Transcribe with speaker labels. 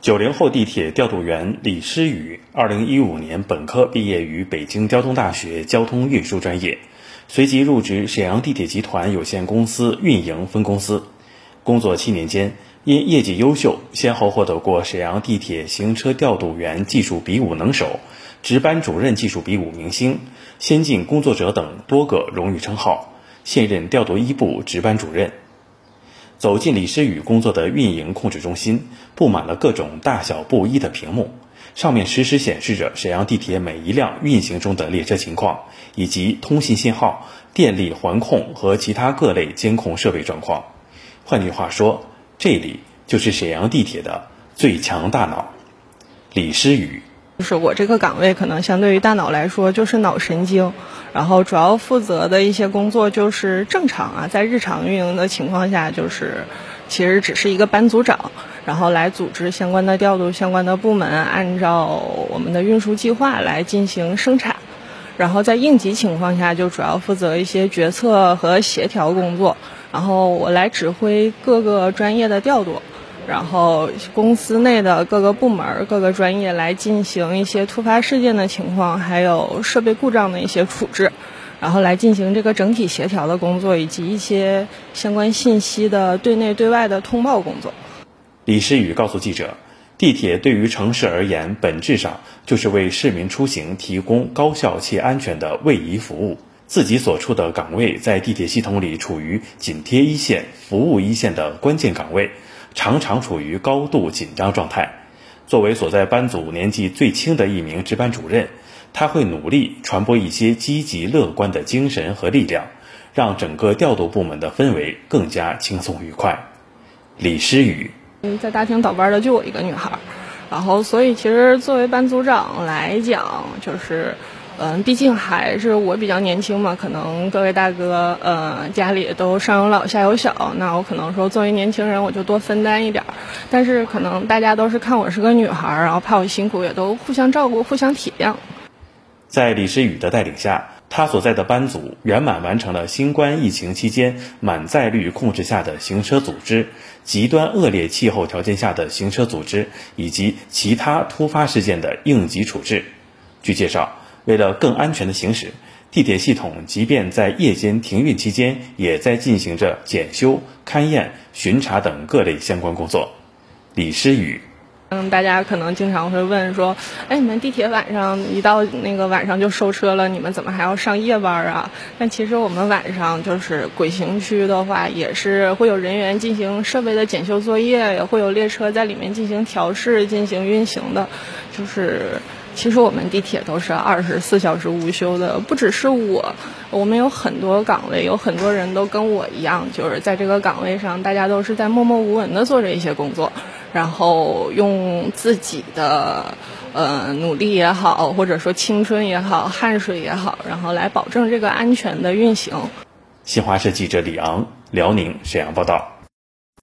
Speaker 1: 九零后地铁调度员李诗雨，二零一五年本科毕业于北京交通大学交通运输专业，随即入职沈阳地铁集团有限公司运营分公司。工作七年间，因业绩优秀，先后获得过沈阳地铁行车调度员技术比武能手、值班主任技术比武明星、先进工作者等多个荣誉称号，现任调度一部值班主任。走进李诗雨工作的运营控制中心，布满了各种大小不一的屏幕，上面实时显示着沈阳地铁每一辆运行中的列车情况，以及通信信号、电力环控和其他各类监控设备状况。换句话说，这里就是沈阳地铁的最强大脑——李诗雨。
Speaker 2: 就是我这个岗位可能相对于大脑来说就是脑神经，然后主要负责的一些工作就是正常啊，在日常运营的情况下，就是其实只是一个班组长，然后来组织相关的调度相关的部门，按照我们的运输计划来进行生产，然后在应急情况下就主要负责一些决策和协调工作，然后我来指挥各个专业的调度。然后公司内的各个部门、各个专业来进行一些突发事件的情况，还有设备故障的一些处置，然后来进行这个整体协调的工作，以及一些相关信息的对内对外的通报工作。
Speaker 1: 李诗雨告诉记者：“地铁对于城市而言，本质上就是为市民出行提供高效且安全的位移服务。自己所处的岗位在地铁系统里处于紧贴一线、服务一线的关键岗位。”常常处于高度紧张状态。作为所在班组年纪最轻的一名值班主任，他会努力传播一些积极乐观的精神和力量，让整个调度部门的氛围更加轻松愉快。李诗雨，
Speaker 2: 嗯，在大厅倒班的就我一个女孩，然后所以其实作为班组长来讲，就是。嗯，毕竟还是我比较年轻嘛，可能各位大哥，呃，家里都上有老下有小，那我可能说作为年轻人，我就多分担一点儿。但是可能大家都是看我是个女孩，然后怕我辛苦，也都互相照顾、互相体谅。
Speaker 1: 在李诗雨的带领下，他所在的班组圆满完成了新冠疫情期间满载率控制下的行车组织、极端恶劣气候条件下的行车组织以及其他突发事件的应急处置。据介绍。为了更安全的行驶，地铁系统即便在夜间停运期间，也在进行着检修、勘验、巡查等各类相关工作。李诗雨，
Speaker 2: 嗯，大家可能经常会问说，哎，你们地铁晚上一到那个晚上就收车了，你们怎么还要上夜班啊？但其实我们晚上就是轨行区的话，也是会有人员进行设备的检修作业，也会有列车在里面进行调试、进行运行的，就是。其实我们地铁都是二十四小时无休的，不只是我，我们有很多岗位，有很多人都跟我一样，就是在这个岗位上，大家都是在默默无闻的做着一些工作，然后用自己的呃努力也好，或者说青春也好、汗水也好，然后来保证这个安全的运行。
Speaker 1: 新华社记者李昂，辽宁沈阳报道。